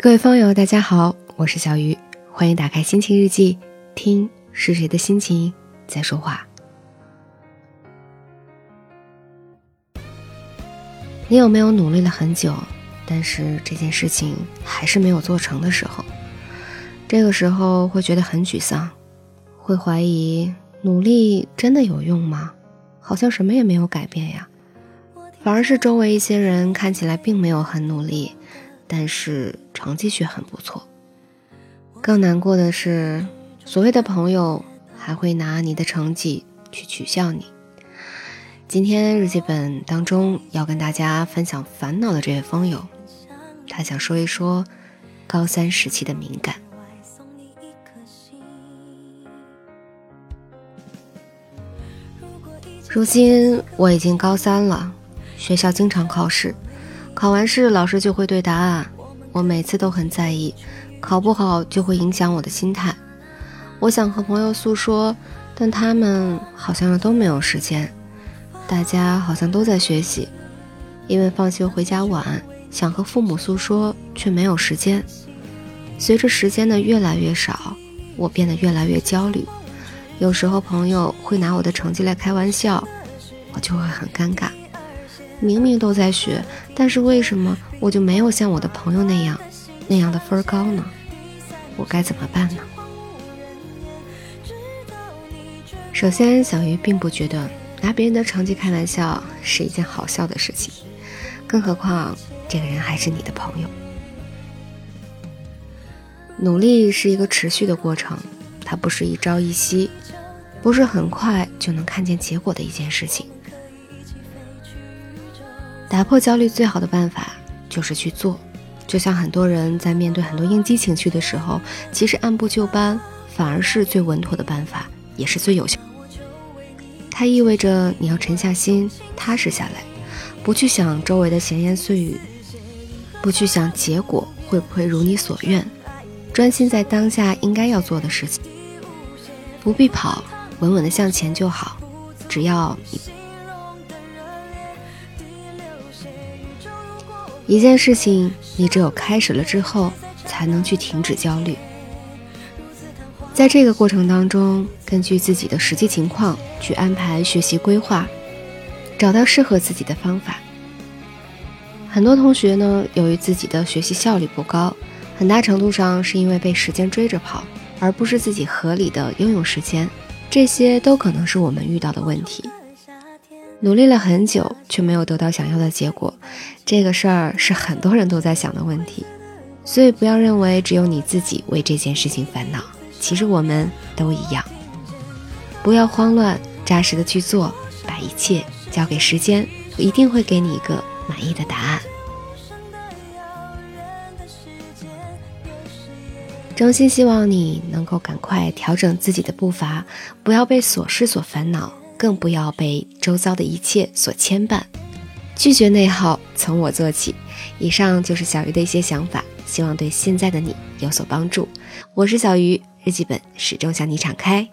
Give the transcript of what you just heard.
各位朋友，大家好，我是小鱼，欢迎打开心情日记，听是谁的心情在说话。你有没有努力了很久，但是这件事情还是没有做成的时候？这个时候会觉得很沮丧，会怀疑努力真的有用吗？好像什么也没有改变呀，反而是周围一些人看起来并没有很努力。但是成绩却很不错。更难过的是，所谓的朋友还会拿你的成绩去取笑你。今天日记本当中要跟大家分享烦恼的这位风友，他想说一说高三时期的敏感。如今我已经高三了，学校经常考试。考完试，老师就会对答案。我每次都很在意，考不好就会影响我的心态。我想和朋友诉说，但他们好像都没有时间。大家好像都在学习，因为放学回家晚，想和父母诉说，却没有时间。随着时间的越来越少，我变得越来越焦虑。有时候朋友会拿我的成绩来开玩笑，我就会很尴尬。明明都在学，但是为什么我就没有像我的朋友那样，那样的分高呢？我该怎么办呢？首先，小鱼并不觉得拿别人的成绩开玩笑是一件好笑的事情，更何况这个人还是你的朋友。努力是一个持续的过程，它不是一朝一夕，不是很快就能看见结果的一件事情。打破焦虑最好的办法就是去做，就像很多人在面对很多应激情绪的时候，其实按部就班反而是最稳妥的办法，也是最有效。它意味着你要沉下心，踏实下来，不去想周围的闲言碎语，不去想结果会不会如你所愿，专心在当下应该要做的事情。不必跑，稳稳的向前就好，只要你。一件事情，你只有开始了之后，才能去停止焦虑。在这个过程当中，根据自己的实际情况去安排学习规划，找到适合自己的方法。很多同学呢，由于自己的学习效率不高，很大程度上是因为被时间追着跑，而不是自己合理的拥有时间。这些都可能是我们遇到的问题。努力了很久，却没有得到想要的结果，这个事儿是很多人都在想的问题。所以不要认为只有你自己为这件事情烦恼，其实我们都一样。不要慌乱，扎实的去做，把一切交给时间，我一定会给你一个满意的答案。衷心希望你能够赶快调整自己的步伐，不要被琐事所烦恼。更不要被周遭的一切所牵绊，拒绝内耗，从我做起。以上就是小鱼的一些想法，希望对现在的你有所帮助。我是小鱼，日记本始终向你敞开。